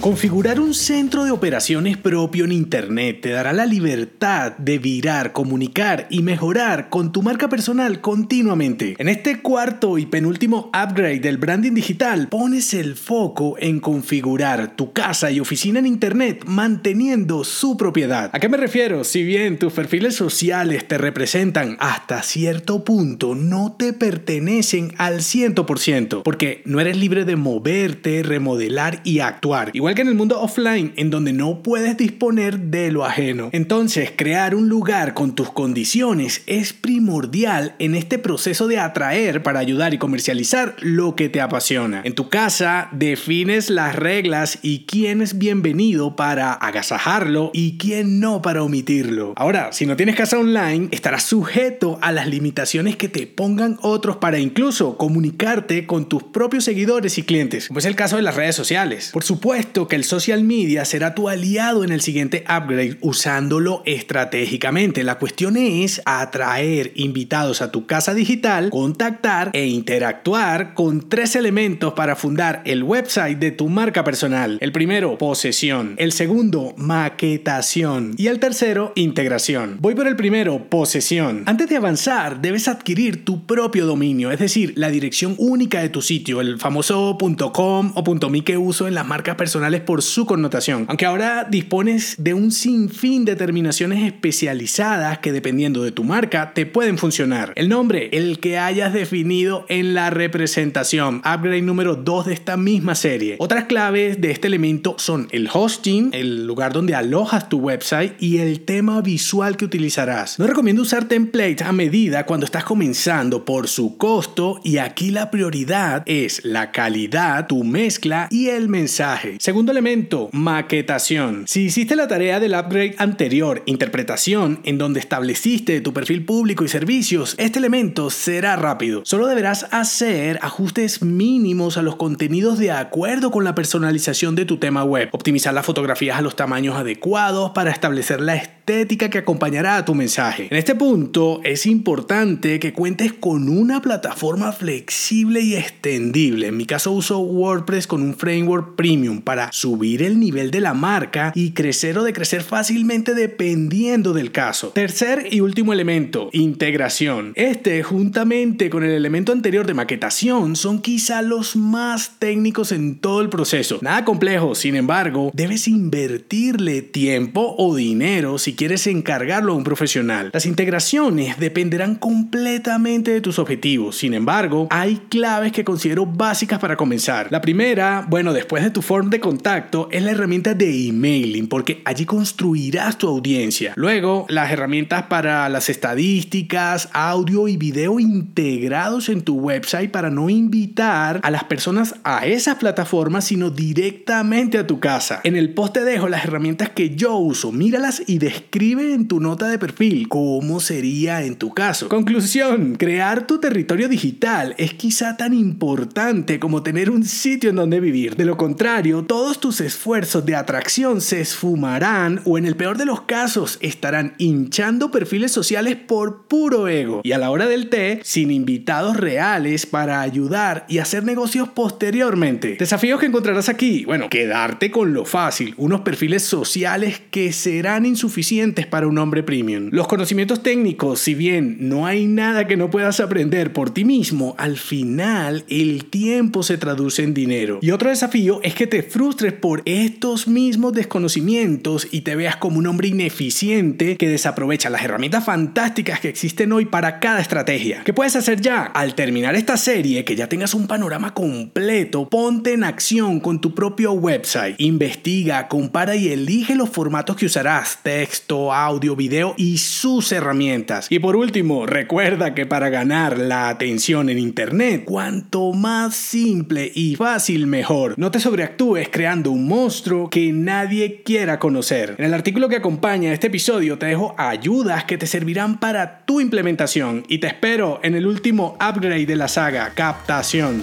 Configurar un centro de operaciones propio en Internet te dará la libertad de virar, comunicar y mejorar con tu marca personal continuamente. En este cuarto y penúltimo upgrade del branding digital, pones el foco en configurar tu casa y oficina en Internet manteniendo su propiedad. ¿A qué me refiero? Si bien tus perfiles sociales te representan hasta cierto punto, no te pertenecen al 100%, porque no eres libre de moverte, remodelar y actuar. Que en el mundo offline, en donde no puedes disponer de lo ajeno. Entonces, crear un lugar con tus condiciones es primordial en este proceso de atraer para ayudar y comercializar lo que te apasiona. En tu casa, defines las reglas y quién es bienvenido para agasajarlo y quién no para omitirlo. Ahora, si no tienes casa online, estarás sujeto a las limitaciones que te pongan otros para incluso comunicarte con tus propios seguidores y clientes, como es el caso de las redes sociales. Por supuesto, que el social media será tu aliado en el siguiente upgrade usándolo estratégicamente. La cuestión es atraer invitados a tu casa digital, contactar e interactuar con tres elementos para fundar el website de tu marca personal. El primero, posesión. El segundo, maquetación. Y el tercero, integración. Voy por el primero, posesión. Antes de avanzar, debes adquirir tu propio dominio, es decir, la dirección única de tu sitio, el famoso .com o .me que uso en las marcas personales por su connotación, aunque ahora dispones de un sinfín de terminaciones especializadas que dependiendo de tu marca te pueden funcionar. El nombre, el que hayas definido en la representación, upgrade número 2 de esta misma serie. Otras claves de este elemento son el hosting, el lugar donde alojas tu website y el tema visual que utilizarás. No recomiendo usar templates a medida cuando estás comenzando por su costo y aquí la prioridad es la calidad, tu mezcla y el mensaje. Segundo elemento, maquetación. Si hiciste la tarea del upgrade anterior, interpretación, en donde estableciste tu perfil público y servicios, este elemento será rápido. Solo deberás hacer ajustes mínimos a los contenidos de acuerdo con la personalización de tu tema web, optimizar las fotografías a los tamaños adecuados para establecer la estética que acompañará a tu mensaje. En este punto es importante que cuentes con una plataforma flexible y extendible. En mi caso uso WordPress con un framework premium para subir el nivel de la marca y crecer o decrecer fácilmente dependiendo del caso. Tercer y último elemento, integración. Este, juntamente con el elemento anterior de maquetación, son quizá los más técnicos en todo el proceso. Nada complejo, sin embargo, debes invertirle tiempo o dinero si quieres encargarlo a un profesional. Las integraciones dependerán completamente de tus objetivos. Sin embargo, hay claves que considero básicas para comenzar. La primera, bueno, después de tu form de contacto es la herramienta de emailing porque allí construirás tu audiencia. Luego, las herramientas para las estadísticas, audio y video integrados en tu website para no invitar a las personas a esas plataformas, sino directamente a tu casa. En el post te dejo las herramientas que yo uso. Míralas y describe en tu nota de perfil cómo sería en tu caso. Conclusión, crear tu territorio digital es quizá tan importante como tener un sitio en donde vivir. De lo contrario, todo todos tus esfuerzos de atracción se esfumarán o en el peor de los casos estarán hinchando perfiles sociales por puro ego y a la hora del té sin invitados reales para ayudar y hacer negocios posteriormente. Desafíos que encontrarás aquí, bueno, quedarte con lo fácil, unos perfiles sociales que serán insuficientes para un hombre premium. Los conocimientos técnicos, si bien no hay nada que no puedas aprender por ti mismo, al final el tiempo se traduce en dinero. Y otro desafío es que te frustres por estos mismos desconocimientos y te veas como un hombre ineficiente que desaprovecha las herramientas fantásticas que existen hoy para cada estrategia. ¿Qué puedes hacer ya? Al terminar esta serie, que ya tengas un panorama completo, ponte en acción con tu propio website. Investiga, compara y elige los formatos que usarás, audio, video y sus herramientas. Y por último, recuerda que para ganar la atención en Internet, cuanto más simple y fácil mejor. No te sobreactúes creando un monstruo que nadie quiera conocer. En el artículo que acompaña este episodio te dejo ayudas que te servirán para tu implementación y te espero en el último upgrade de la saga, captación.